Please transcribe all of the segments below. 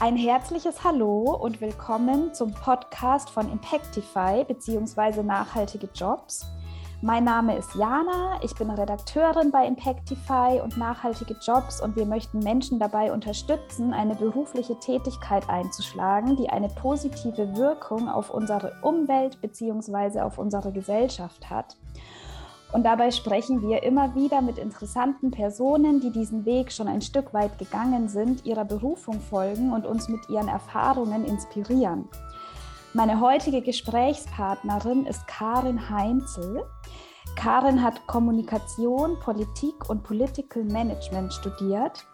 Ein herzliches Hallo und willkommen zum Podcast von Impactify bzw. Nachhaltige Jobs. Mein Name ist Jana, ich bin Redakteurin bei Impactify und Nachhaltige Jobs und wir möchten Menschen dabei unterstützen, eine berufliche Tätigkeit einzuschlagen, die eine positive Wirkung auf unsere Umwelt bzw. auf unsere Gesellschaft hat. Und dabei sprechen wir immer wieder mit interessanten Personen, die diesen Weg schon ein Stück weit gegangen sind, ihrer Berufung folgen und uns mit ihren Erfahrungen inspirieren. Meine heutige Gesprächspartnerin ist Karin Heinzel. Karin hat Kommunikation, Politik und Political Management studiert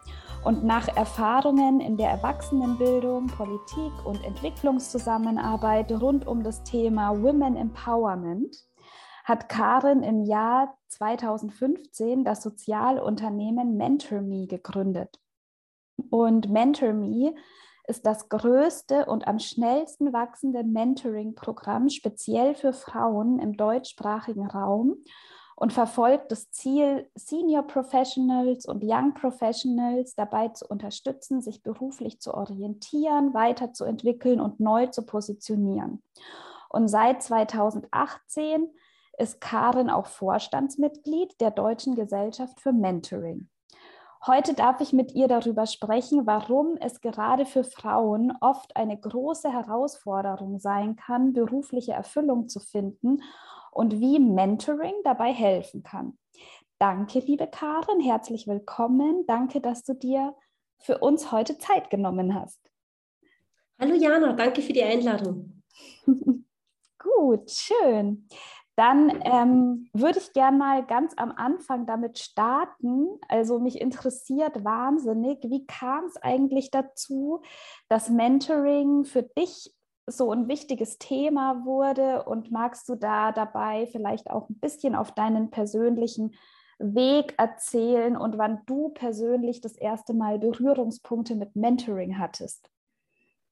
und nach Erfahrungen in der Erwachsenenbildung, Politik und Entwicklungszusammenarbeit rund um das Thema Women Empowerment hat Karin im Jahr 2015 das Sozialunternehmen MentorMe gegründet. Und MentorMe ist das größte und am schnellsten wachsende Mentoring-Programm speziell für Frauen im deutschsprachigen Raum und verfolgt das Ziel, Senior Professionals und Young Professionals dabei zu unterstützen, sich beruflich zu orientieren, weiterzuentwickeln und neu zu positionieren. Und seit 2018 ist Karin auch Vorstandsmitglied der Deutschen Gesellschaft für Mentoring. Heute darf ich mit ihr darüber sprechen, warum es gerade für Frauen oft eine große Herausforderung sein kann, berufliche Erfüllung zu finden und wie Mentoring dabei helfen kann. Danke, liebe Karin, herzlich willkommen. Danke, dass du dir für uns heute Zeit genommen hast. Hallo Jana, danke für die Einladung. Gut, schön. Dann ähm, würde ich gerne mal ganz am Anfang damit starten. Also mich interessiert wahnsinnig, wie kam es eigentlich dazu, dass Mentoring für dich so ein wichtiges Thema wurde und magst du da dabei vielleicht auch ein bisschen auf deinen persönlichen Weg erzählen und wann du persönlich das erste Mal Berührungspunkte mit Mentoring hattest?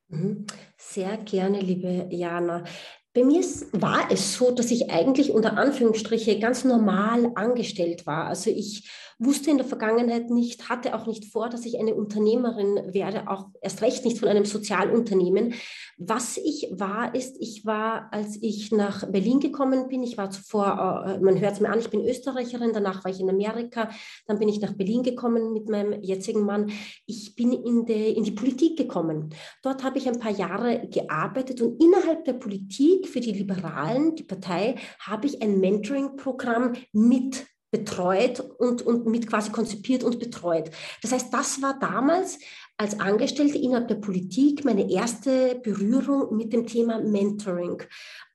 Mhm. Sehr gerne, liebe Jana. Bei mir war es so, dass ich eigentlich unter Anführungsstriche ganz normal angestellt war. Also ich wusste in der Vergangenheit nicht, hatte auch nicht vor, dass ich eine Unternehmerin werde, auch erst recht nicht von einem Sozialunternehmen. Was ich war, ist, ich war, als ich nach Berlin gekommen bin, ich war zuvor, äh, man hört es mir an, ich bin Österreicherin, danach war ich in Amerika, dann bin ich nach Berlin gekommen mit meinem jetzigen Mann. Ich bin in, de, in die Politik gekommen. Dort habe ich ein paar Jahre gearbeitet und innerhalb der Politik für die Liberalen, die Partei, habe ich ein Mentoring-Programm mit betreut und, und mit quasi konzipiert und betreut. Das heißt, das war damals als Angestellte innerhalb der Politik meine erste Berührung mit dem Thema Mentoring.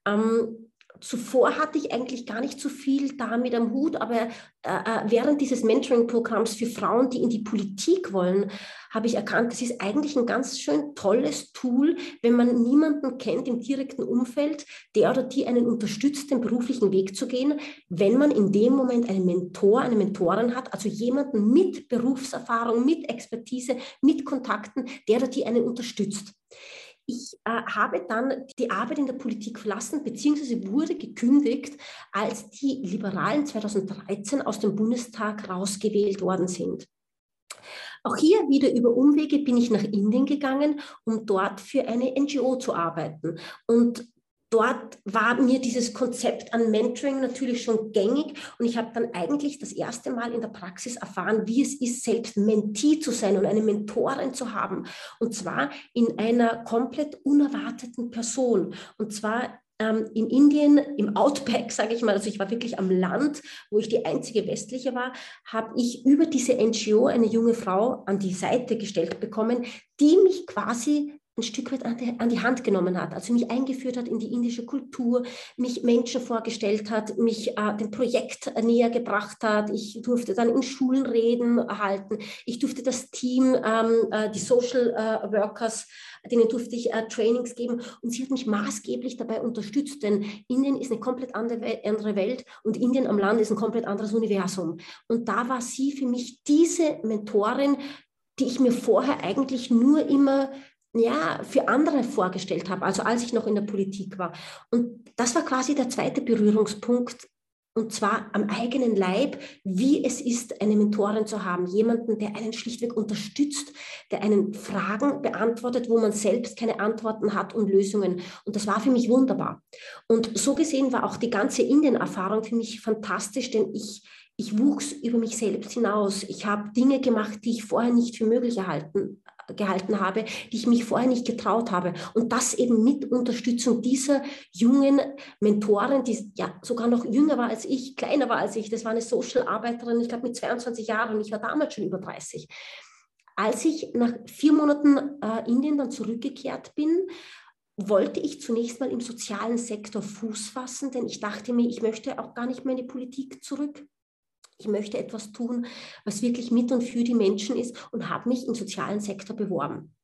Ähm, zuvor hatte ich eigentlich gar nicht so viel damit am Hut, aber äh, äh, während dieses Mentoring-Programms für Frauen, die in die Politik wollen, habe ich erkannt, das ist eigentlich ein ganz schön tolles Tool, wenn man niemanden kennt im direkten Umfeld, der oder die einen unterstützt, den beruflichen Weg zu gehen, wenn man in dem Moment einen Mentor, eine Mentorin hat, also jemanden mit Berufserfahrung, mit Expertise, mit Kontakten, der oder die einen unterstützt. Ich äh, habe dann die Arbeit in der Politik verlassen, beziehungsweise wurde gekündigt, als die Liberalen 2013 aus dem Bundestag rausgewählt worden sind. Auch hier wieder über Umwege bin ich nach Indien gegangen, um dort für eine NGO zu arbeiten. Und dort war mir dieses Konzept an Mentoring natürlich schon gängig und ich habe dann eigentlich das erste Mal in der Praxis erfahren, wie es ist, selbst Mentee zu sein und eine Mentorin zu haben. Und zwar in einer komplett unerwarteten Person. Und zwar ähm, in Indien, im Outback, sage ich mal, also ich war wirklich am Land, wo ich die einzige westliche war, habe ich über diese NGO eine junge Frau an die Seite gestellt bekommen, die mich quasi ein Stück weit an die, an die, Hand genommen hat, also mich eingeführt hat in die indische Kultur, mich Menschen vorgestellt hat, mich äh, dem Projekt näher gebracht hat. Ich durfte dann in Schulen reden, halten. Ich durfte das Team, ähm, äh, die Social äh, Workers, denen durfte ich äh, Trainings geben und sie hat mich maßgeblich dabei unterstützt, denn Indien ist eine komplett andere Welt und Indien am Land ist ein komplett anderes Universum. Und da war sie für mich diese Mentorin, die ich mir vorher eigentlich nur immer ja, für andere vorgestellt habe, also als ich noch in der Politik war. Und das war quasi der zweite Berührungspunkt. und zwar am eigenen Leib, wie es ist, eine Mentorin zu haben. Jemanden, der einen schlichtweg unterstützt, der einen Fragen beantwortet, wo man selbst keine Antworten hat und Lösungen. Und das war für mich wunderbar. Und so gesehen war auch die ganze Indien-Erfahrung für mich fantastisch, denn ich, ich wuchs über mich selbst hinaus. Ich habe Dinge gemacht, die ich vorher nicht für möglich erhalten gehalten habe, die ich mich vorher nicht getraut habe. Und das eben mit Unterstützung dieser jungen Mentorin, die ja sogar noch jünger war als ich, kleiner war als ich. Das war eine Social-Arbeiterin, ich glaube mit 22 Jahren und ich war damals schon über 30. Als ich nach vier Monaten äh, Indien dann zurückgekehrt bin, wollte ich zunächst mal im sozialen Sektor Fuß fassen, denn ich dachte mir, ich möchte auch gar nicht mehr in die Politik zurück ich möchte etwas tun, was wirklich mit und für die Menschen ist und habe mich im sozialen Sektor beworben.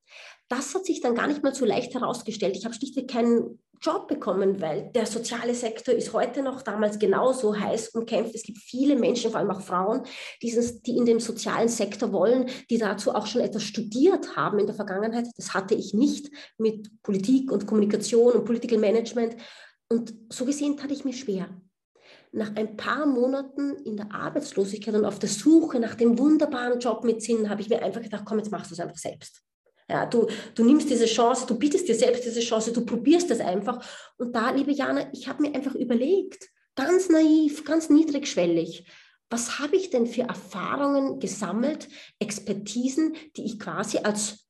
Das hat sich dann gar nicht mal so leicht herausgestellt. Ich habe schlichtweg keinen Job bekommen, weil der soziale Sektor ist heute noch damals genauso heiß und kämpft. Es gibt viele Menschen, vor allem auch Frauen, die in dem sozialen Sektor wollen, die dazu auch schon etwas studiert haben in der Vergangenheit. Das hatte ich nicht mit Politik und Kommunikation und Political Management. Und so gesehen tat ich mir schwer nach ein paar Monaten in der Arbeitslosigkeit und auf der Suche nach dem wunderbaren Job mit Sinn, habe ich mir einfach gedacht, komm, jetzt machst du es einfach selbst. Ja, du, du nimmst diese Chance, du bietest dir selbst diese Chance, du probierst es einfach. Und da, liebe Jana, ich habe mir einfach überlegt, ganz naiv, ganz niedrigschwellig, was habe ich denn für Erfahrungen gesammelt, Expertisen, die ich quasi als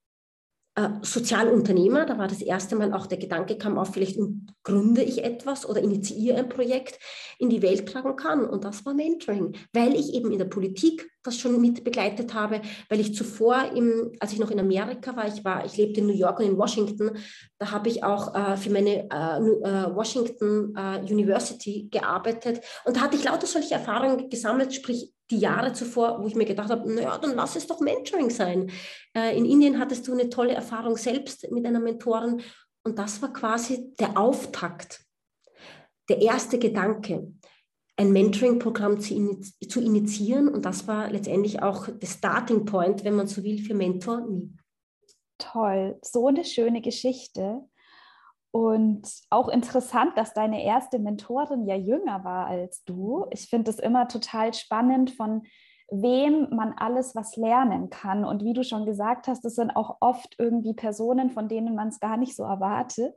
äh, Sozialunternehmer, da war das erste Mal auch der Gedanke kam auf, vielleicht gründe ich etwas oder initiiere ein Projekt, in die Welt tragen kann. Und das war Mentoring, weil ich eben in der Politik das schon mit begleitet habe, weil ich zuvor, im, als ich noch in Amerika war, ich war, ich lebte in New York und in Washington, da habe ich auch äh, für meine äh, äh Washington äh, University gearbeitet und da hatte ich lauter solche Erfahrungen gesammelt, sprich die Jahre zuvor, wo ich mir gedacht habe, naja, dann lass es doch Mentoring sein. Äh, in Indien hattest du eine tolle Erfahrung selbst mit einer Mentorin und das war quasi der Auftakt, der erste Gedanke, ein Mentoring-Programm zu, initiieren und das war letztendlich auch der Starting Point, wenn man so will, für Mentor Me. Toll, so eine schöne Geschichte. Und auch interessant, dass deine erste Mentorin ja jünger war als du. Ich finde es immer total spannend, von wem man alles was lernen kann. Und wie du schon gesagt hast, das sind auch oft irgendwie Personen, von denen man es gar nicht so erwartet.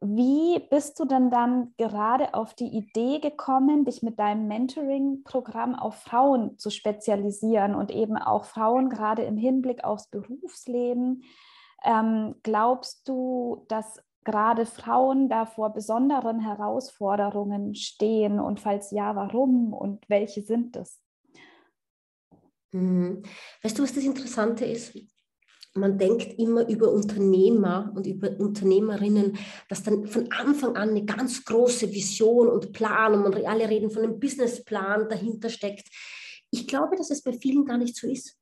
Wie bist du denn dann gerade auf die Idee gekommen, dich mit deinem Mentoring-Programm auf Frauen zu spezialisieren und eben auch Frauen gerade im Hinblick aufs Berufsleben? Ähm, glaubst du, dass gerade Frauen da vor besonderen Herausforderungen stehen und falls ja, warum und welche sind es? Mhm. Weißt du, was das Interessante ist? Man denkt immer über Unternehmer und über Unternehmerinnen, dass dann von Anfang an eine ganz große Vision und Plan und man alle reden von einem Businessplan dahinter steckt. Ich glaube, dass es bei vielen gar nicht so ist.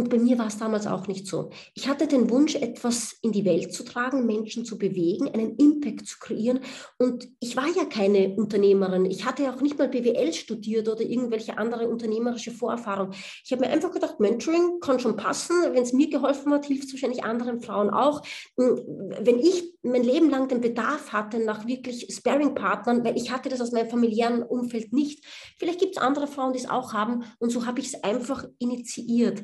Und bei mir war es damals auch nicht so. Ich hatte den Wunsch, etwas in die Welt zu tragen, Menschen zu bewegen, einen Impact zu kreieren. Und ich war ja keine Unternehmerin. Ich hatte ja auch nicht mal BWL studiert oder irgendwelche andere unternehmerische Vorerfahrung. Ich habe mir einfach gedacht, Mentoring kann schon passen. Wenn es mir geholfen hat, hilft es wahrscheinlich anderen Frauen auch. Hm, wenn ich mein Leben lang den Bedarf hatte nach wirklich Sparing-Partnern, weil ich hatte das aus meinem familiären Umfeld nicht. Vielleicht gibt es andere Frauen, die es auch haben. Und so habe ich es einfach initiiert.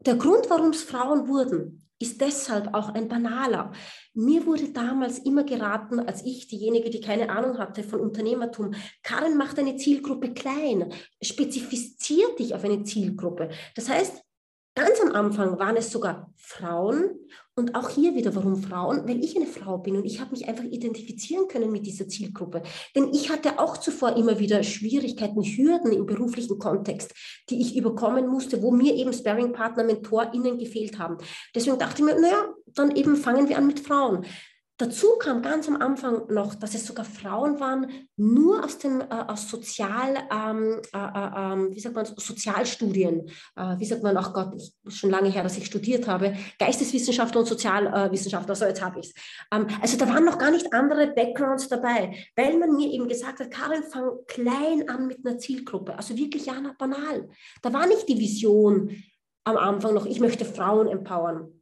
Der Grund, warum es Frauen wurden, ist deshalb auch ein banaler. Mir wurde damals immer geraten, als ich, diejenige, die keine Ahnung hatte von Unternehmertum, Karin macht eine Zielgruppe klein, spezifiziert dich auf eine Zielgruppe. Das heißt, Ganz am Anfang waren es sogar Frauen und auch hier wieder, warum Frauen? Weil ich eine Frau bin und ich habe mich einfach identifizieren können mit dieser Zielgruppe. Denn ich hatte auch zuvor immer wieder Schwierigkeiten, Hürden im beruflichen Kontext, die ich überkommen musste, wo mir eben Sparringpartner, MentorInnen gefehlt haben. Deswegen dachte ich mir, naja, dann eben fangen wir an mit Frauen. Dazu kam ganz am Anfang noch, dass es sogar Frauen waren, nur aus dem äh, aus Sozial, ähm, äh, äh, ähm, wie sagt man, Sozialstudien, äh, wie sagt man, ach Gott, ich, schon lange her, dass ich studiert habe, Geisteswissenschaftler und Sozialwissenschaftler, so jetzt habe ich es. Ähm, also da waren noch gar nicht andere Backgrounds dabei, weil man mir eben gesagt hat, Karin, fang klein an mit einer Zielgruppe, also wirklich ja, banal. Da war nicht die Vision am Anfang noch, ich möchte Frauen empowern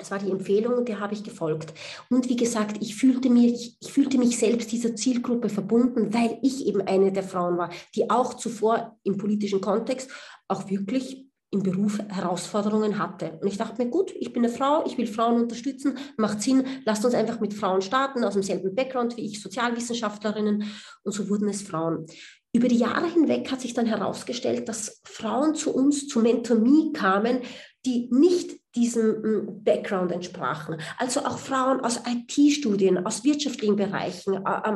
Es war die Empfehlung, der habe ich gefolgt. Und wie gesagt, ich fühlte, mich, ich fühlte mich selbst dieser Zielgruppe verbunden, weil ich eben eine der Frauen war, die auch zuvor im politischen Kontext auch wirklich im Beruf Herausforderungen hatte. Und ich dachte mir, gut, ich bin eine Frau, ich will Frauen unterstützen, macht Sinn, lasst uns einfach mit Frauen starten, aus demselben Background wie ich, Sozialwissenschaftlerinnen. Und so wurden es Frauen. Über die Jahre hinweg hat sich dann herausgestellt, dass Frauen zu uns, zu Mentomie kamen, die nicht diesem hm, Background entsprachen. Also auch Frauen aus IT-Studien, aus wirtschaftlichen Bereichen. Äh,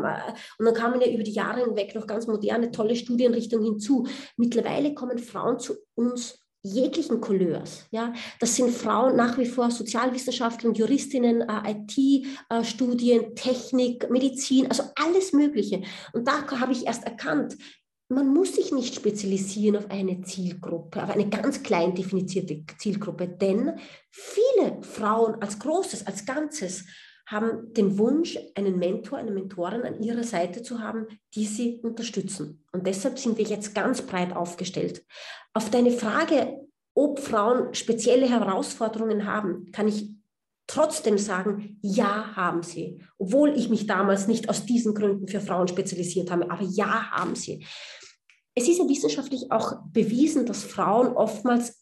und dann kamen ja über die Jahre hinweg noch ganz moderne, tolle Studienrichtungen hinzu. Mittlerweile kommen Frauen zu uns jeglichen Couleurs. Ja? Das sind Frauen nach wie vor Sozialwissenschaftler, Juristinnen, äh, IT-Studien, Technik, Medizin, also alles Mögliche. Und da habe ich erst erkannt, man muss sich nicht spezialisieren auf eine Zielgruppe, auf eine ganz klein definierte Zielgruppe, denn viele Frauen als Großes, als Ganzes haben den Wunsch, einen Mentor, eine Mentorin an ihrer Seite zu haben, die sie unterstützen. Und deshalb sind wir jetzt ganz breit aufgestellt. Auf deine Frage, ob Frauen spezielle Herausforderungen haben, kann ich trotzdem sagen, ja, haben sie. Obwohl ich mich damals nicht aus diesen Gründen für Frauen spezialisiert habe, aber ja, haben sie. Es ist ja wissenschaftlich auch bewiesen, dass Frauen oftmals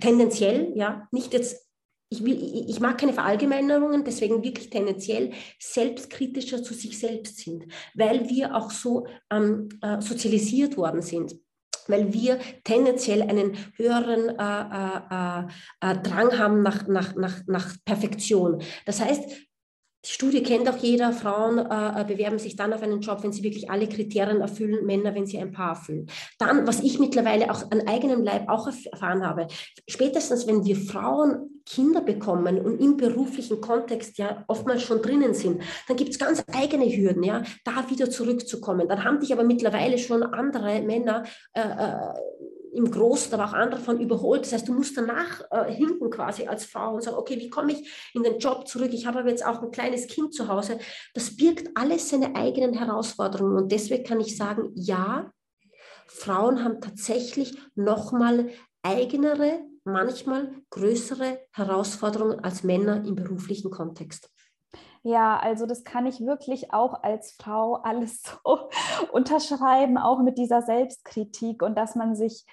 tendenziell, ja, nicht jetzt ich, will, ich mag keine Verallgemeinerungen, deswegen wirklich tendenziell selbstkritischer zu sich selbst sind, weil wir auch so ähm, äh, sozialisiert worden sind weil wir tendenziell einen höheren äh, äh, äh, äh Drang haben nach, nach, nach, nach Perfektion. Das heißt, die Studie kennt auch jeder, Frauen äh, äh, bewerben sich dann auf einen Job, wenn sie wirklich alle Kriterien erfüllen, Männer, wenn sie ein Paar erfüllen. Dann, was ich mittlerweile auch an eigenem Leib auch erfahren habe, spätestens wenn wir Frauen Kinder bekommen und im beruflichen Kontext ja oftmals schon drinnen sind, dann gibt es ganz eigene Hürden, ja, da wieder zurückzukommen. Dann haben dich aber mittlerweile schon andere Männer äh, äh im Großen, aber auch andere von überholt. Das heißt, du musst danach äh, hinten quasi als Frau und sagen, okay, wie komme ich in den Job zurück? Ich habe aber jetzt auch ein kleines Kind zu Hause. Das birgt alles seine eigenen Herausforderungen. Und deswegen kann ich sagen, ja, Frauen haben tatsächlich nochmal eigenere, manchmal größere Herausforderungen als Männer im beruflichen Kontext. Ja, also das kann ich wirklich auch als Frau alles so unterschreiben, auch mit dieser Selbstkritik und dass man sich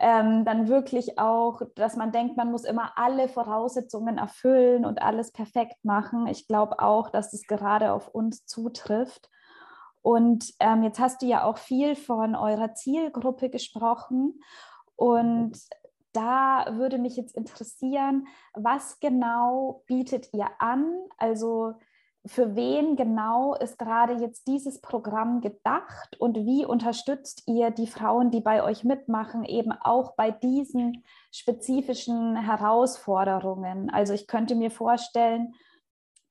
ähm, dann wirklich auch, dass man denkt, man muss immer alle Voraussetzungen erfüllen und alles perfekt machen. Ich glaube auch, dass es gerade auf uns zutrifft. Und ähm, jetzt hast du ja auch viel von eurer Zielgruppe gesprochen. Und da würde mich jetzt interessieren, was genau bietet ihr an? Also für wen genau ist gerade jetzt dieses Programm gedacht und wie unterstützt ihr die Frauen, die bei euch mitmachen, eben auch bei diesen spezifischen Herausforderungen? Also ich könnte mir vorstellen,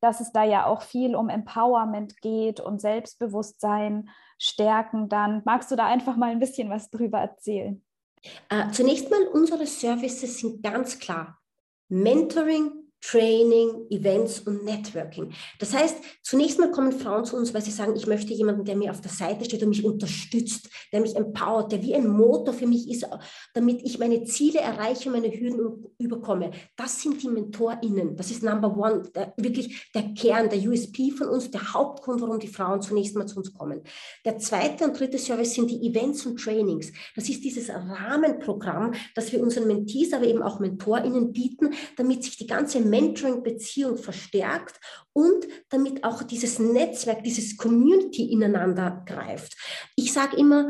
dass es da ja auch viel um Empowerment geht und Selbstbewusstsein stärken. Dann magst du da einfach mal ein bisschen was drüber erzählen? Äh, zunächst mal, unsere Services sind ganz klar. Mentoring, Training, Events und Networking. Das heißt, zunächst mal kommen Frauen zu uns, weil sie sagen, ich möchte jemanden, der mir auf der Seite steht und mich unterstützt, der mich empowert, der wie ein Motor für mich ist, damit ich meine Ziele erreiche, meine Hürden überkomme. Das sind die MentorInnen. Das ist Number One, der, wirklich der Kern, der USP von uns, der Hauptgrund, warum die Frauen zunächst mal zu uns kommen. Der zweite und dritte Service sind die Events und Trainings. Das ist dieses Rahmenprogramm, das wir unseren Mentees, aber eben auch MentorInnen bieten, damit sich die ganze Mentoring-Beziehung verstärkt und damit auch dieses Netzwerk, dieses Community ineinander greift. Ich sage immer,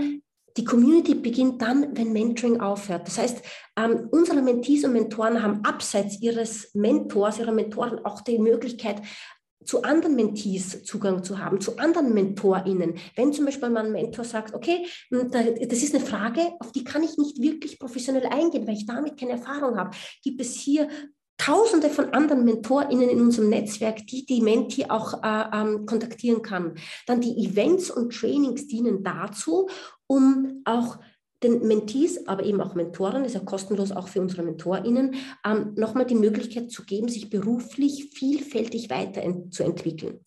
die Community beginnt dann, wenn Mentoring aufhört. Das heißt, ähm, unsere Mentees und Mentoren haben abseits ihres Mentors, ihrer Mentoren auch die Möglichkeit, zu anderen Mentees Zugang zu haben, zu anderen MentorInnen. Wenn zum Beispiel mein Mentor sagt, okay, hm, das ist eine Frage, auf die kann ich nicht wirklich professionell eingehen, weil ich damit keine Erfahrung habe. Gibt es hier Tausende von anderen MentorInnen in unserem Netzwerk, die die Menti auch äh, ähm, kontaktieren kann. Dann die Events und Trainings dienen dazu, um auch den Mentees, aber eben auch Mentoren, ist ja kostenlos auch für unsere MentorInnen, ähm, nochmal die Möglichkeit zu geben, sich beruflich vielfältig weiterzuentwickeln.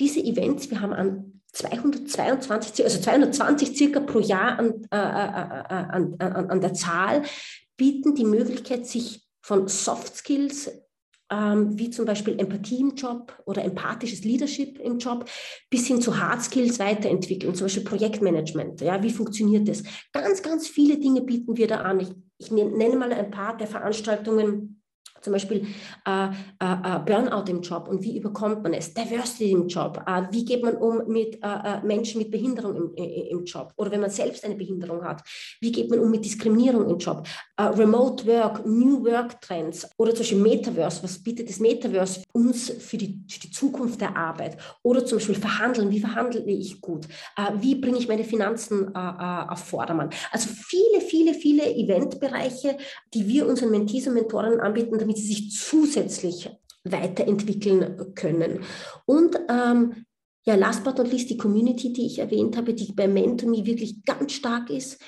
Diese Events, wir haben an 222, also 220 circa pro Jahr an, äh, äh, an, an, an der Zahl, bieten die Möglichkeit, sich von Soft Skills ähm, wie zum Beispiel Empathie im Job oder empathisches Leadership im Job, bis hin zu Hard Skills weiterentwickeln, zum Beispiel Projektmanagement. Ja, wie funktioniert das? Ganz, ganz viele Dinge bieten wir da an. Ich, ich nenne mal ein paar der Veranstaltungen zum Beispiel äh, äh, äh, Burnout im Job und wie überkommt man es? Diversity im Job. Äh, wie geht man um mit äh, äh, Menschen mit Behinderung im, im, Job? Oder wenn man selbst eine Behinderung hat, wie geht man um mit Diskriminierung im Job? Remote Work, New Work Trends oder zum Beispiel Metaverse. Was bietet das Metaverse uns für die, für die Zukunft der Arbeit? Oder zum Beispiel Verhandeln. Wie verhandle ich gut? wie bringe ich meine Finanzen auf Vordermann? Also viele, viele, viele Eventbereiche, die wir unseren Mentees und Mentoren anbieten, damit damit sie sich zusätzlich weiterentwickeln können. Und ähm, ja, last but not least die Community, die ich erwähnt habe, die bei Mentomy wirklich ganz stark ist.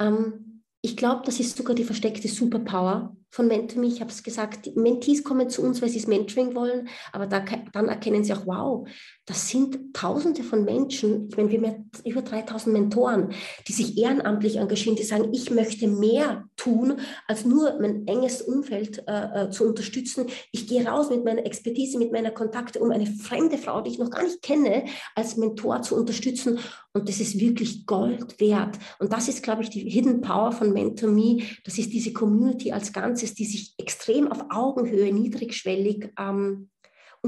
Ähm, ich glaube, das ist sogar die versteckte Superpower von MentorMe. Ich habe es gesagt, Mentees kommen zu uns, weil sie das Mentoring wollen, aber da, dann erkennen sie auch, wow, das sind Tausende von Menschen. Ich meine, wir haben über 3000 Mentoren, die sich ehrenamtlich engagieren, die sagen, ich möchte mehr tun, als nur mein enges Umfeld äh, äh, zu unterstützen. Ich gehe raus mit meiner Expertise, mit meiner Kontakte, um eine fremde Frau, die ich noch gar nicht kenne, als Mentor zu unterstützen. Und das ist wirklich Gold wert. Und das ist, glaube ich, die Hidden Power von MentorMe. Das ist diese Community als Ganzes die sich extrem auf Augenhöhe, niedrigschwellig ähm,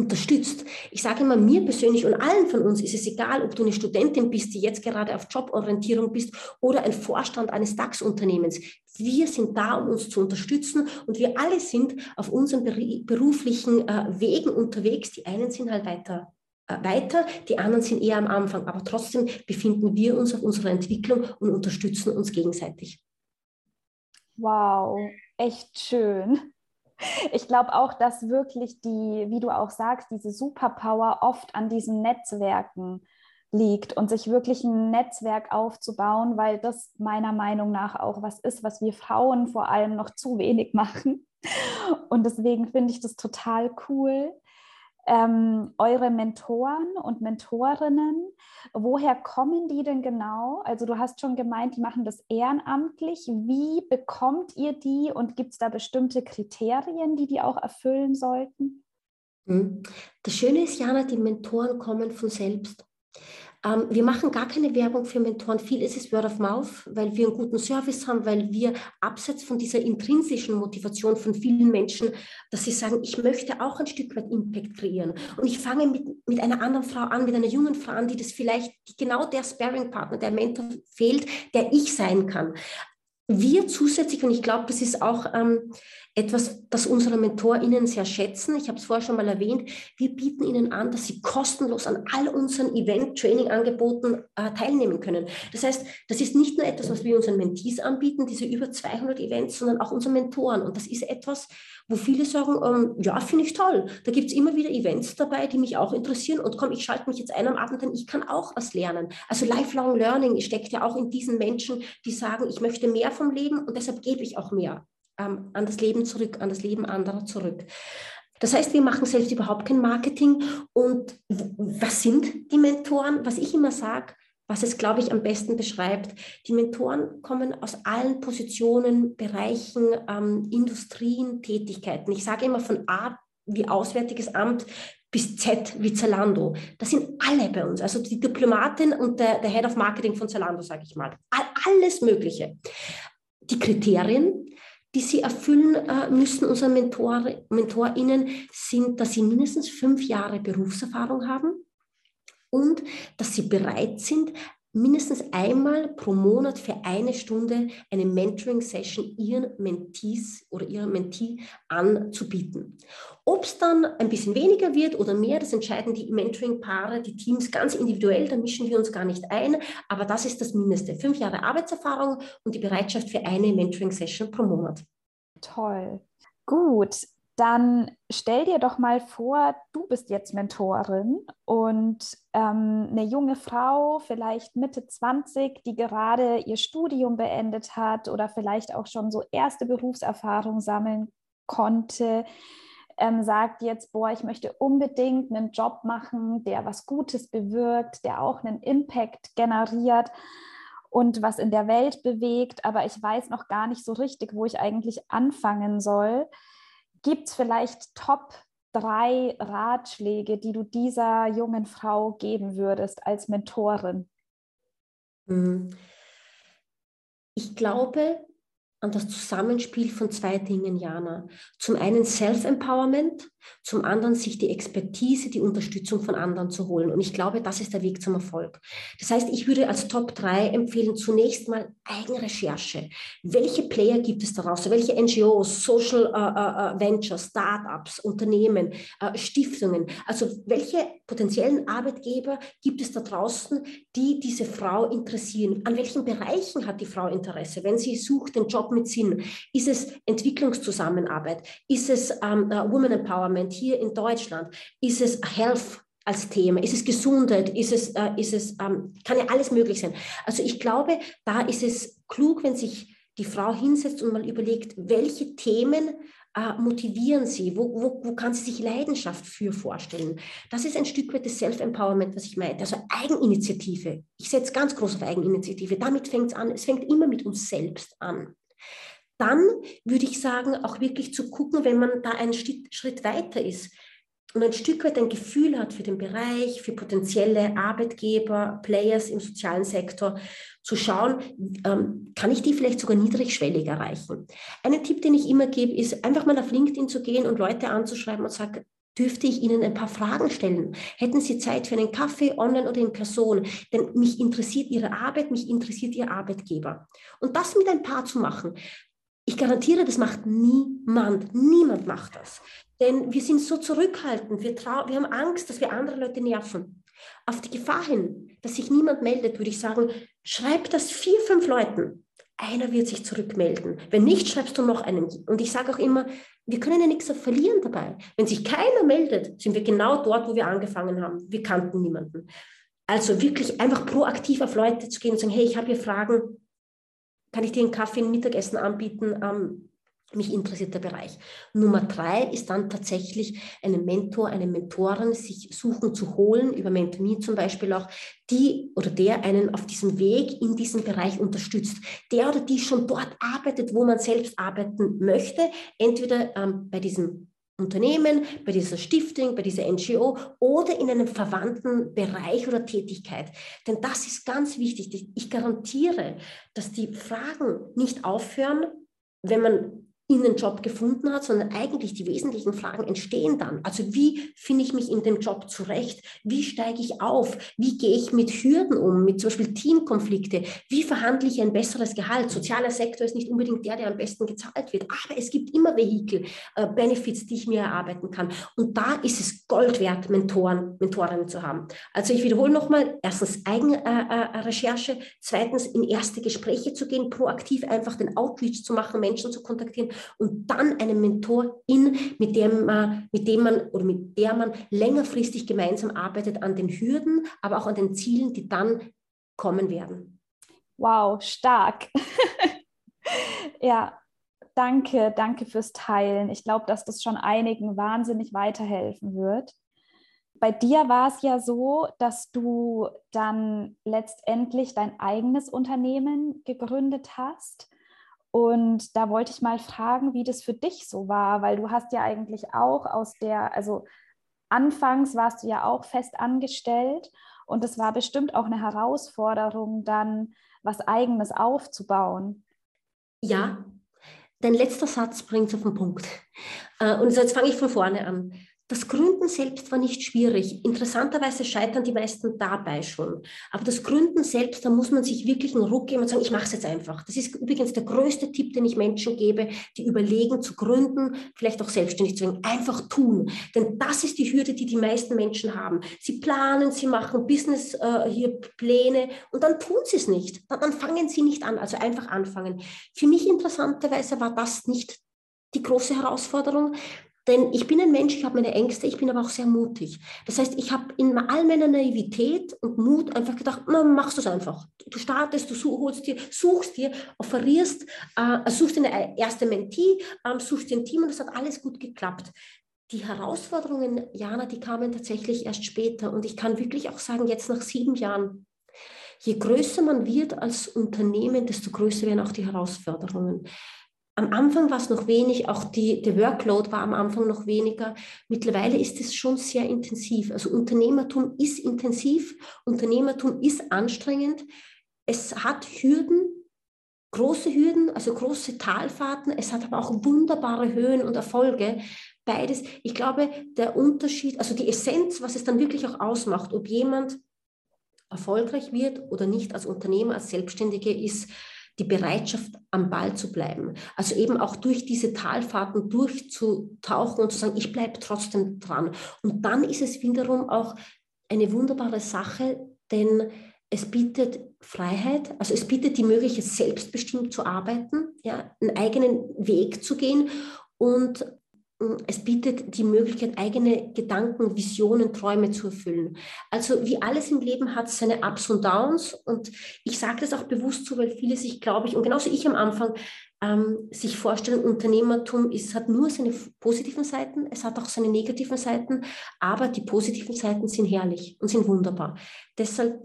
unterstützt. Ich sage immer, mir persönlich und allen von uns ist es egal, ob du eine Studentin bist, die jetzt gerade auf Joborientierung bist oder ein Vorstand eines DAX-Unternehmens. Wir sind da, um uns zu unterstützen und wir alle sind auf unseren beruflichen äh, Wegen unterwegs. Die einen sind halt weiter äh, weiter, die anderen sind eher am Anfang, aber trotzdem befinden wir uns auf unserer Entwicklung und unterstützen uns gegenseitig. Wow, echt schön. Ich glaube auch, dass wirklich die, wie du auch sagst, diese Superpower oft an diesen Netzwerken liegt und sich wirklich ein Netzwerk aufzubauen, weil das meiner Meinung nach auch was ist, was wir Frauen vor allem noch zu wenig machen. Und deswegen finde ich das total cool, ähm, eure Mentoren und Mentorinnen, woher kommen die denn genau? Also du hast schon gemeint, die machen das ehrenamtlich. Wie bekommt ihr die und gibt es da bestimmte Kriterien, die die auch erfüllen sollten? Hm. Das Schöne ist, Jana, die Mentoren kommen von selbst. Ähm, wir machen gar keine Werbung für Mentoren. Viel ist es Word of Mouth, weil wir einen guten Service haben, weil wir abseits von dieser intrinsischen Motivation von vielen Menschen, dass sie sagen, ich möchte auch ein Stück weit Impact kreieren. Und ich fange mit, mit einer anderen Frau an, mit einer jungen Frau an, die das vielleicht die genau der Sparing-Partner, der Mentor fehlt, der ich sein kann wir zusätzlich, und ich glaube, das ist auch ähm, etwas, das unsere MentorInnen sehr schätzen, ich habe es vorher schon mal erwähnt, wir bieten ihnen an, dass sie kostenlos an all unseren Event-Training-Angeboten äh, teilnehmen können. Das heißt, das ist nicht nur etwas, was wir unseren Mentees anbieten, diese über 200 Events, sondern auch unseren Mentoren. Und das ist etwas, wo viele sagen, ähm, ja, finde ich toll. Da gibt es immer wieder Events dabei, die mich auch interessieren. Und komm, ich schalte mich jetzt ein am Abend, denn ich kann auch was lernen. Also Lifelong Learning steckt ja auch in diesen Menschen, die sagen, ich möchte mehr vom Leben und deshalb gebe ich auch mehr ähm, an das Leben zurück, an das Leben anderer zurück. Das heißt, wir machen selbst überhaupt kein Marketing. Und was sind die Mentoren? Was ich immer sage, was es, glaube ich, am besten beschreibt. Die Mentoren kommen aus allen Positionen, Bereichen, ähm, Industrien, Tätigkeiten. Ich sage immer von A wie Auswärtiges Amt bis Z wie Zalando. Das sind alle bei uns. Also die Diplomatin und der, der Head of Marketing von Zalando, sage ich mal. Alles Mögliche. Die Kriterien, die sie erfüllen äh, müssen, unsere Mentor, MentorInnen, sind, dass sie mindestens fünf Jahre Berufserfahrung haben und dass sie bereit sind, mindestens einmal pro Monat für eine Stunde eine Mentoring-Session ihren Mentees oder ihren Mentee anzubieten. Ob es dann ein bisschen weniger wird oder mehr, das entscheiden die Mentoring-Paare, die Teams ganz individuell, da mischen wir uns gar nicht ein, aber das ist das Mindeste. Fünf Jahre Arbeitserfahrung und die Bereitschaft für eine Mentoring-Session pro Monat. Toll. Gut, dann stell dir doch mal vor, du bist jetzt Mentorin und ähm, eine junge Frau, vielleicht Mitte 20, die gerade ihr Studium beendet hat oder vielleicht auch schon so erste Berufserfahrung sammeln konnte, ähm, sagt jetzt, boah, ich möchte unbedingt einen Job machen, der was Gutes bewirkt, der auch einen Impact generiert und was in der Welt bewegt, aber ich weiß noch gar nicht so richtig, wo ich eigentlich anfangen soll gibt es vielleicht Top drei Ratschläge, die du dieser jungen Frau geben würdest als Mentorin? Hm. Ich glaube, an das Zusammenspiel von zwei Dingen, Jana. Zum einen Self-Empowerment, zum anderen sich die Expertise, die Unterstützung von anderen zu holen. Und ich glaube, das ist der Weg zum Erfolg. Das heißt, ich würde als Top 3 empfehlen, zunächst mal Eigenrecherche. Welche Player gibt es daraus? Welche NGOs, Social uh, uh, Ventures, Startups, Unternehmen, uh, Stiftungen? Also welche potenziellen Arbeitgeber gibt es da draußen, die diese Frau interessieren? An welchen Bereichen hat die Frau Interesse? Wenn sie sucht den Job mit Sinn, ist es Entwicklungszusammenarbeit? Ist es um, Women Empowerment hier in Deutschland? Ist es Health als Thema? Ist es Gesundheit? Ist es, äh, ist es, ähm, kann ja alles möglich sein. Also ich glaube, da ist es klug, wenn sich die Frau hinsetzt und mal überlegt, welche Themen äh, motivieren sie? Wo, wo, wo kann sie sich Leidenschaft für vorstellen? Das ist ein Stück weit das Self-Empowerment, was ich meinte. Also Eigeninitiative. Ich setze ganz groß auf Eigeninitiative. Damit fängt es an. Es fängt immer mit uns selbst an. Dann würde ich sagen, auch wirklich zu gucken, wenn man da einen Schritt weiter ist, und ein Stück weit ein Gefühl hat für den Bereich, für potenzielle Arbeitgeber, Players im sozialen Sektor, zu schauen, ähm, kann ich die vielleicht sogar niedrigschwellig erreichen. Einen Tipp, den ich immer gebe, ist einfach mal auf LinkedIn zu gehen und Leute anzuschreiben und sagen, dürfte ich Ihnen ein paar Fragen stellen? Hätten Sie Zeit für einen Kaffee, online oder in Person? Denn mich interessiert Ihre Arbeit, mich interessiert Ihr Arbeitgeber. Und das mit ein paar zu machen, ich garantiere, das macht niemand. Niemand macht das. Denn wir sind so zurückhaltend, wir, wir haben Angst, dass wir andere Leute nerven. Auf die Gefahr hin, dass sich niemand meldet, würde ich sagen, schreib das vier, fünf Leuten. Einer wird sich zurückmelden. Wenn nicht, schreibst du noch einen. Und ich sage auch immer, wir können ja nichts verlieren dabei. Wenn sich keiner meldet, sind wir genau dort, wo wir angefangen haben. Wir kannten niemanden. Also wirklich einfach proaktiv auf Leute zu gehen und sagen, hey, ich habe hier Fragen, kann ich dir einen Kaffee, ein Mittagessen anbieten? Ähm, mich interessiert der Bereich. Nummer drei ist dann tatsächlich einen Mentor, eine Mentorin sich suchen zu holen, über MentorMe zum Beispiel auch, die oder der einen auf diesem Weg in diesem Bereich unterstützt. Der oder die schon dort arbeitet, wo man selbst arbeiten möchte, entweder ähm, bei diesem Unternehmen, bei dieser Stiftung, bei dieser NGO oder in einem verwandten Bereich oder Tätigkeit. Denn das ist ganz wichtig. Ich garantiere, dass die Fragen nicht aufhören, wenn man in den Job gefunden hat, sondern eigentlich die wesentlichen Fragen entstehen dann. Also wie finde ich mich in dem Job zurecht? Wie steige ich auf? Wie gehe ich mit Hürden um, mit zum Beispiel Teamkonflikte? Wie verhandle ich ein besseres Gehalt? Sozialer Sektor ist nicht unbedingt der, der am besten gezahlt wird, aber es gibt immer Vehikel, äh, Benefits, die ich mir erarbeiten kann. Und da ist es Gold wert, Mentoren, Mentorinnen zu haben. Also ich wiederhole nochmal, erstens Eigenrecherche, äh, äh, zweitens in erste Gespräche zu gehen, proaktiv einfach den Outreach zu machen, Menschen zu kontaktieren und dann einen Mentorin, mit dem man, mit dem man oder mit der man längerfristig gemeinsam arbeitet an den Hürden, aber auch an den Zielen, die dann kommen werden. Wow, stark. ja, danke, danke fürs Teilen. Ich glaube, dass das schon einigen wahnsinnig weiterhelfen wird. Bei dir war es ja so, dass du dann letztendlich dein eigenes Unternehmen gegründet hast. Und da wollte ich mal fragen, wie das für dich so war, weil du hast ja eigentlich auch aus der, also anfangs warst du ja auch fest angestellt und es war bestimmt auch eine Herausforderung, dann was eigenes aufzubauen. Ja, dein letzter Satz bringt es auf den Punkt. Äh, und jetzt fange ich von vorne an. Das Gründen selbst war nicht schwierig. Interessanterweise scheitern die meisten dabei schon. Aber das Gründen selbst, da muss man sich wirklich einen Ruck geben und sagen, ich mache es jetzt einfach. Das ist übrigens der größte Tipp, den ich Menschen gebe, die überlegen zu gründen, vielleicht auch selbstständig zu werden. Einfach tun. Denn das ist die Hürde, die die meisten Menschen haben. Sie planen, sie machen Business äh, hier Pläne und dann tun sie es nicht. Dann, dann fangen sie nicht an. Also einfach anfangen. Für mich interessanterweise war das nicht die große Herausforderung, denn ich bin ein Mensch, ich habe meine Ängste, ich bin aber auch sehr mutig. Das heißt, ich habe in all meiner Naivität und Mut einfach gedacht, na, machst du es einfach. Du startest, du holst dir, suchst dir, offerierst, äh, suchst eine erste Mentee, äh, suchst dir ein Team und es hat alles gut geklappt. Die Herausforderungen, Jana, die kamen tatsächlich erst später. Und ich kann wirklich auch sagen, jetzt nach sieben Jahren, je größer man wird als Unternehmen, desto größer werden auch die Herausforderungen. Am Anfang war es noch wenig, auch die, der Workload war am Anfang noch weniger. Mittlerweile ist es schon sehr intensiv. Also Unternehmertum ist intensiv, Unternehmertum ist anstrengend. Es hat Hürden, große Hürden, also große Talfahrten. Es hat aber auch wunderbare Höhen und Erfolge. Beides. Ich glaube, der Unterschied, also die Essenz, was es dann wirklich auch ausmacht, ob jemand erfolgreich wird oder nicht als Unternehmer, als Selbstständige, ist die Bereitschaft, am Ball zu bleiben. Also eben auch durch diese Talfahrten durchzutauchen und zu sagen, ich bleibe trotzdem dran. Und dann ist es wiederum auch eine wunderbare Sache, denn es bietet Freiheit, also es bietet die Möglichkeit, selbstbestimmt zu arbeiten, ja, einen eigenen Weg zu gehen und es bietet die Möglichkeit, eigene Gedanken, Visionen, Träume zu erfüllen. Also wie alles im Leben hat seine Ups und Downs. Und ich sage das auch bewusst so, weil viele sich, glaube ich, und genauso ich am Anfang, ähm, sich vorstellen, Unternehmertum ist, hat nur seine positiven Seiten, es hat auch seine negativen Seiten, aber die positiven Seiten sind herrlich und sind wunderbar. Deshalb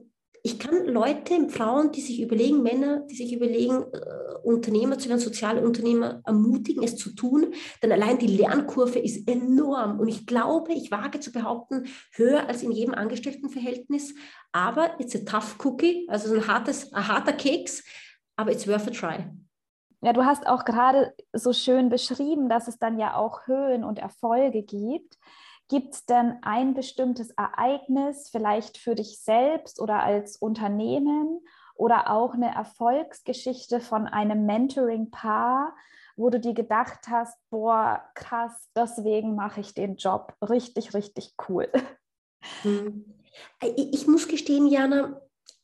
ich kann Leute, Frauen, die sich überlegen, Männer, die sich überlegen, äh, Unternehmer zu werden, soziale Unternehmer, ermutigen, es zu tun. Denn allein die Lernkurve ist enorm. Und ich glaube, ich wage zu behaupten, höher als in jedem Angestelltenverhältnis. Aber it's a tough cookie, also ein, hartes, ein harter Keks, aber it's worth a try. Ja, du hast auch gerade so schön beschrieben, dass es dann ja auch Höhen und Erfolge gibt. Gibt es denn ein bestimmtes Ereignis, vielleicht für dich selbst oder als Unternehmen oder auch eine Erfolgsgeschichte von einem Mentoring-Paar, wo du dir gedacht hast, boah, krass, deswegen mache ich den Job richtig, richtig cool? Hm. Ich muss gestehen, Jana,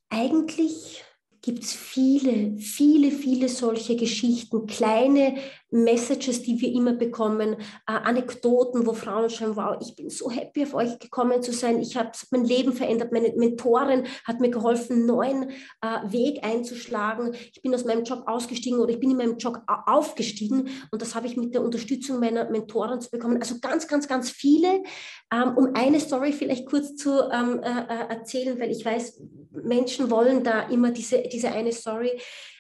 eigentlich gibt es viele, viele, viele solche Geschichten, kleine Messages, die wir immer bekommen, äh, Anekdoten, wo Frauen schreiben, wow, ich bin so happy, auf euch gekommen zu sein, ich habe mein Leben verändert, meine Mentorin hat mir geholfen, einen neuen äh, Weg einzuschlagen, ich bin aus meinem Job ausgestiegen oder ich bin in meinem Job aufgestiegen und das habe ich mit der Unterstützung meiner Mentorin zu bekommen. Also ganz, ganz, ganz viele. Ähm, um eine Story vielleicht kurz zu ähm, äh, äh erzählen, weil ich weiß, Menschen wollen da immer diese, diese eine Story.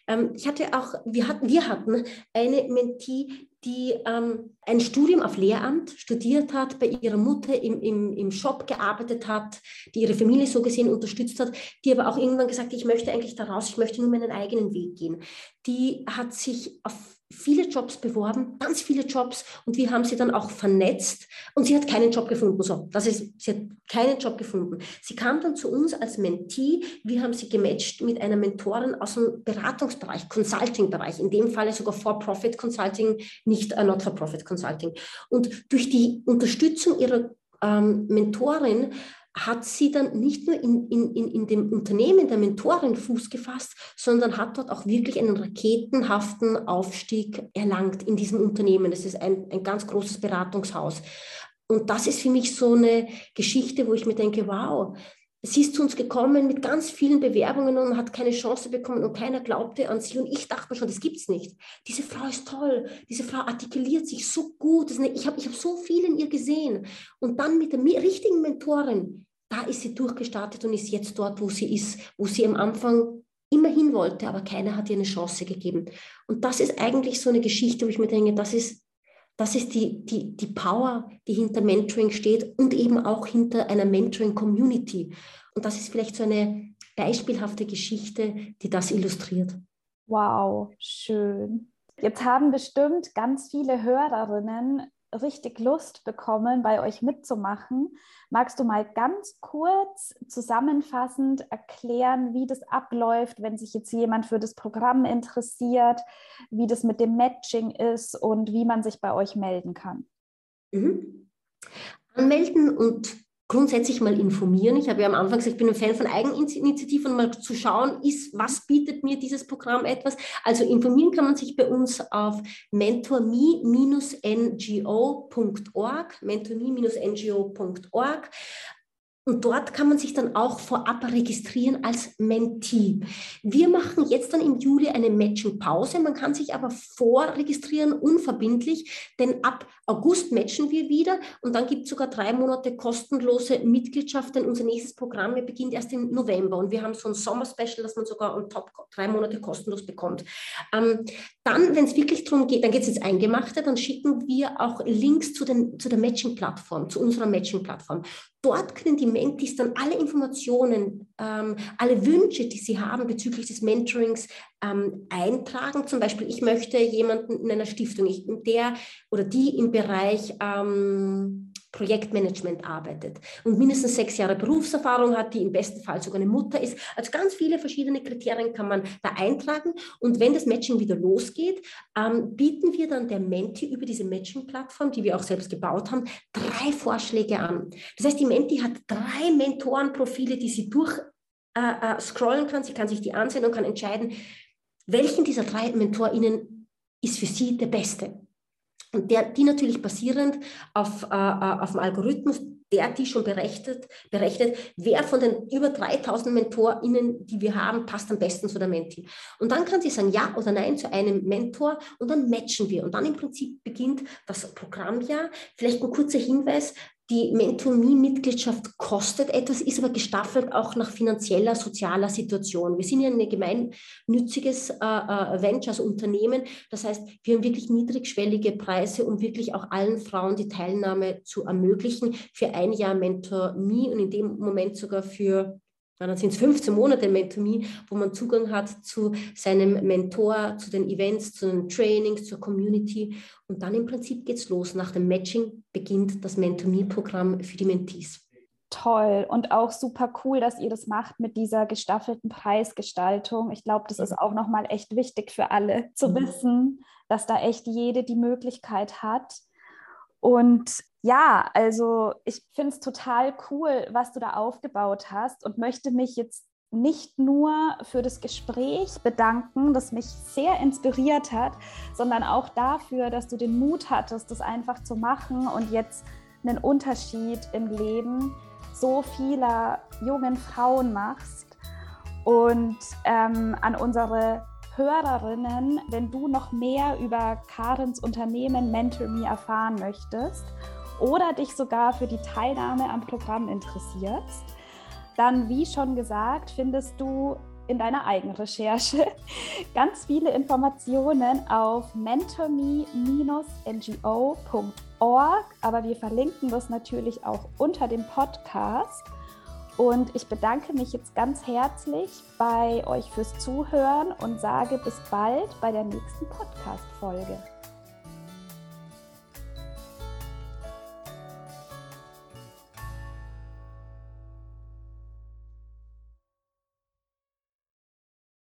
Ähm, ich hatte auch, wir hatten, wir hatten eine Mentee, die ähm, ein Studium auf Lehramt studiert hat, bei ihrer Mutter im, im, im Shop gearbeitet hat, die ihre Familie so gesehen unterstützt hat, die aber auch irgendwann gesagt hat, ich möchte eigentlich daraus, ich möchte nur meinen eigenen Weg gehen. Die hat sich auf viele Jobs beworben, ganz viele Jobs und wir haben sie dann auch vernetzt und sie hat keinen Job gefunden. So, das ist, sie hat keinen Job gefunden. Sie kam dann zu uns als Mentee. Wir haben sie gematcht mit einer Mentorin aus dem Beratungsbereich, Consulting-Bereich, in dem Falle sogar For-Profit Consulting, nicht uh, Not-for-Profit Consulting. Und durch die Unterstützung ihrer ähm, Mentorin hat sie dann nicht nur in, in, in, in dem Unternehmen der Mentorin Fuß gefasst, sondern hat dort auch wirklich einen raketenhaften Aufstieg erlangt in diesem Unternehmen. Das ist ein, ein ganz großes Beratungshaus. Und das ist für mich so eine Geschichte, wo ich mir denke, wow, sie ist zu uns gekommen mit ganz vielen Bewerbungen und hat keine Chance bekommen und keiner glaubte an sie. Und ich dachte mir schon, das gibt es nicht. Diese Frau ist toll. Diese Frau artikuliert sich so gut. Ich habe ich hab so viel in ihr gesehen. Und dann mit der richtigen Mentorin, da ist sie durchgestartet und ist jetzt dort, wo sie ist, wo sie am Anfang immer hin wollte, aber keiner hat ihr eine Chance gegeben. Und das ist eigentlich so eine Geschichte, wo ich mir denke, das ist das ist die, die, die Power, die hinter Mentoring steht und eben auch hinter einer Mentoring-Community. Und das ist vielleicht so eine beispielhafte Geschichte, die das illustriert. Wow, schön. Jetzt haben bestimmt ganz viele Hörerinnen richtig Lust bekommen, bei euch mitzumachen. Magst du mal ganz kurz zusammenfassend erklären, wie das abläuft, wenn sich jetzt jemand für das Programm interessiert, wie das mit dem Matching ist und wie man sich bei euch melden kann? Mhm. Anmelden und grundsätzlich mal informieren. Ich habe ja am Anfang gesagt, ich bin ein Fan von Eigeninitiativen, mal zu schauen, ist, was bietet mir dieses Programm etwas. Also informieren kann man sich bei uns auf mentorme-ngo.org, mentorme-ngo.org. Und dort kann man sich dann auch vorab registrieren als Mentee. Wir machen jetzt dann im Juli eine Matching-Pause. Man kann sich aber vorregistrieren, unverbindlich, denn ab August matchen wir wieder und dann gibt es sogar drei Monate kostenlose Mitgliedschaft, denn unser nächstes Programm beginnt erst im November und wir haben so ein Sommer-Special, das man sogar on top drei Monate kostenlos bekommt. Ähm, Dann, wenn es wirklich darum geht, dann geht es ins Eingemachte, dann schicken wir auch Links zu, den, zu der Matching-Plattform, zu unserer Matching-Plattform. Dort können die Mentis dann alle Informationen, ähm, alle Wünsche, die sie haben bezüglich des Mentorings ähm, eintragen. Zum Beispiel, ich möchte jemanden in einer Stiftung, ich, der oder die im Bereich ähm, Projektmanagement arbeitet und mindestens sechs Jahre Berufserfahrung hat, die im besten Fall sogar eine Mutter ist. Also ganz viele verschiedene Kriterien kann man da eintragen. Und wenn das Matching wieder losgeht, ähm, bieten wir dann der Menti über diese Matching-Plattform, die wir auch selbst gebaut haben, drei Vorschläge an. Das heißt, die Menti hat drei Mentorenprofile, die sie durch äh, äh, scrollen kann. Sie kann sich die ansehen und kann entscheiden, welchen dieser drei MentorInnen ist für sie der beste. Und der, die natürlich basierend auf, äh, äh, auf dem Algorithmus, der die schon berechnet, berechnet, wer von den über 3000 MentorInnen, die wir haben, passt am besten zu der Menti. Und dann kann sie sagen Ja oder Nein zu einem Mentor und dann matchen wir. Und dann im Prinzip beginnt das Programmjahr. Vielleicht ein kurzer Hinweis, die Mentomie-Mitgliedschaft kostet etwas, ist aber gestaffelt auch nach finanzieller, sozialer Situation. Wir sind ja ein gemeinnütziges äh, äh, Venture, also Unternehmen. Das heißt, wir haben wirklich niedrigschwellige Preise, um wirklich auch allen Frauen die Teilnahme zu ermöglichen. Für ein Jahr Mentomie und in dem Moment sogar für dann sind es 15 Monate Mentomie, wo man Zugang hat zu seinem Mentor, zu den Events, zu den Trainings, zur Community. Und dann im Prinzip geht es los. Nach dem Matching beginnt das Mentomie-Programm für die Mentees. Toll und auch super cool, dass ihr das macht mit dieser gestaffelten Preisgestaltung. Ich glaube, das ist auch nochmal echt wichtig für alle zu mhm. wissen, dass da echt jede die Möglichkeit hat. Und ja, also ich finde es total cool, was du da aufgebaut hast und möchte mich jetzt nicht nur für das Gespräch bedanken, das mich sehr inspiriert hat, sondern auch dafür, dass du den Mut hattest, das einfach zu machen und jetzt einen Unterschied im Leben so vieler jungen Frauen machst. Und ähm, an unsere Hörerinnen, wenn du noch mehr über Karens Unternehmen Mentor Me erfahren möchtest oder dich sogar für die Teilnahme am Programm interessierst, dann, wie schon gesagt, findest du in deiner Eigenrecherche ganz viele Informationen auf mentorme-ngo.org, aber wir verlinken das natürlich auch unter dem Podcast. Und ich bedanke mich jetzt ganz herzlich bei euch fürs Zuhören und sage bis bald bei der nächsten Podcast-Folge.